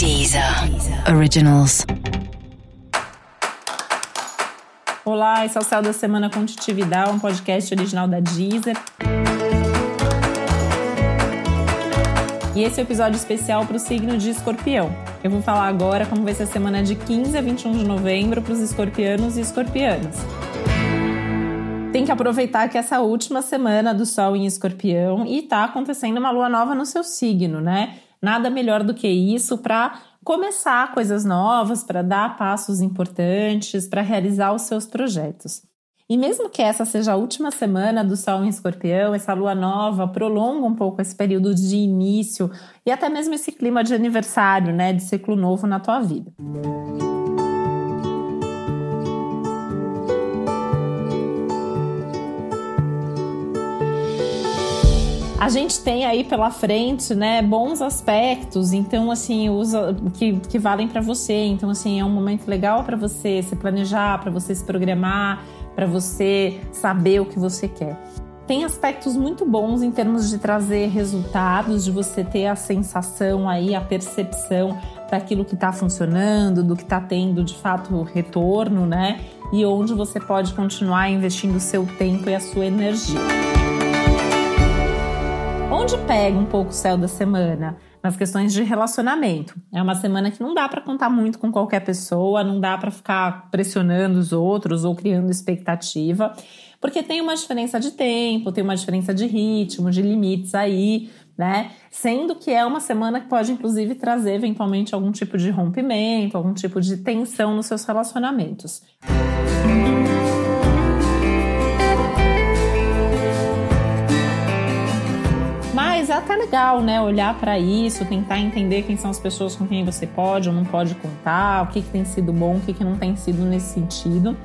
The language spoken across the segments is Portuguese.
Deezer Originals. Olá, esse é o Céu da Semana Contitividade, um podcast original da Deezer. E esse é o um episódio especial para o signo de escorpião. Eu vou falar agora como vai ser a semana de 15 a 21 de novembro para os escorpianos e escorpianas. Tem que aproveitar que essa última semana do Sol em escorpião e tá acontecendo uma lua nova no seu signo, né? Nada melhor do que isso para começar coisas novas, para dar passos importantes, para realizar os seus projetos. E mesmo que essa seja a última semana do Sol em Escorpião, essa lua nova prolonga um pouco esse período de início e até mesmo esse clima de aniversário, né, de ciclo novo na tua vida. A gente tem aí pela frente, né, bons aspectos, então assim, usa que, que valem para você. Então assim, é um momento legal para você se planejar, para você se programar, para você saber o que você quer. Tem aspectos muito bons em termos de trazer resultados, de você ter a sensação aí, a percepção daquilo que está funcionando, do que está tendo de fato retorno, né? E onde você pode continuar investindo o seu tempo e a sua energia. Onde pega um pouco o céu da semana? Nas questões de relacionamento. É uma semana que não dá para contar muito com qualquer pessoa, não dá para ficar pressionando os outros ou criando expectativa, porque tem uma diferença de tempo, tem uma diferença de ritmo, de limites aí, né? Sendo que é uma semana que pode inclusive trazer eventualmente algum tipo de rompimento, algum tipo de tensão nos seus relacionamentos. é até legal, né? Olhar para isso, tentar entender quem são as pessoas com quem você pode ou não pode contar, o que, que tem sido bom, o que, que não tem sido nesse sentido.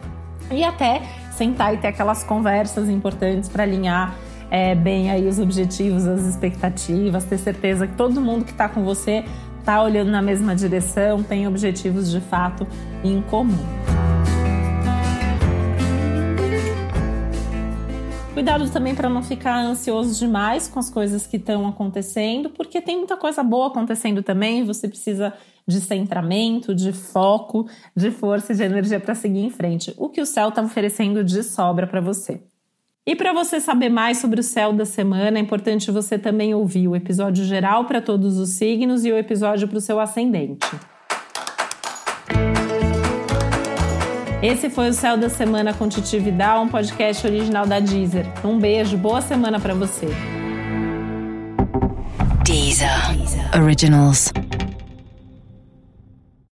E até sentar e ter aquelas conversas importantes para alinhar é, bem aí os objetivos, as expectativas, ter certeza que todo mundo que está com você está olhando na mesma direção, tem objetivos de fato em comum. Cuidado também para não ficar ansioso demais com as coisas que estão acontecendo, porque tem muita coisa boa acontecendo também. Você precisa de centramento, de foco, de força e de energia para seguir em frente. O que o céu está oferecendo de sobra para você. E para você saber mais sobre o céu da semana, é importante você também ouvir o episódio geral para todos os signos e o episódio para o seu ascendente. Esse foi o Céu da Semana com Titi Vidal, um podcast original da Deezer. Um beijo, boa semana para você. Deezer. Originals.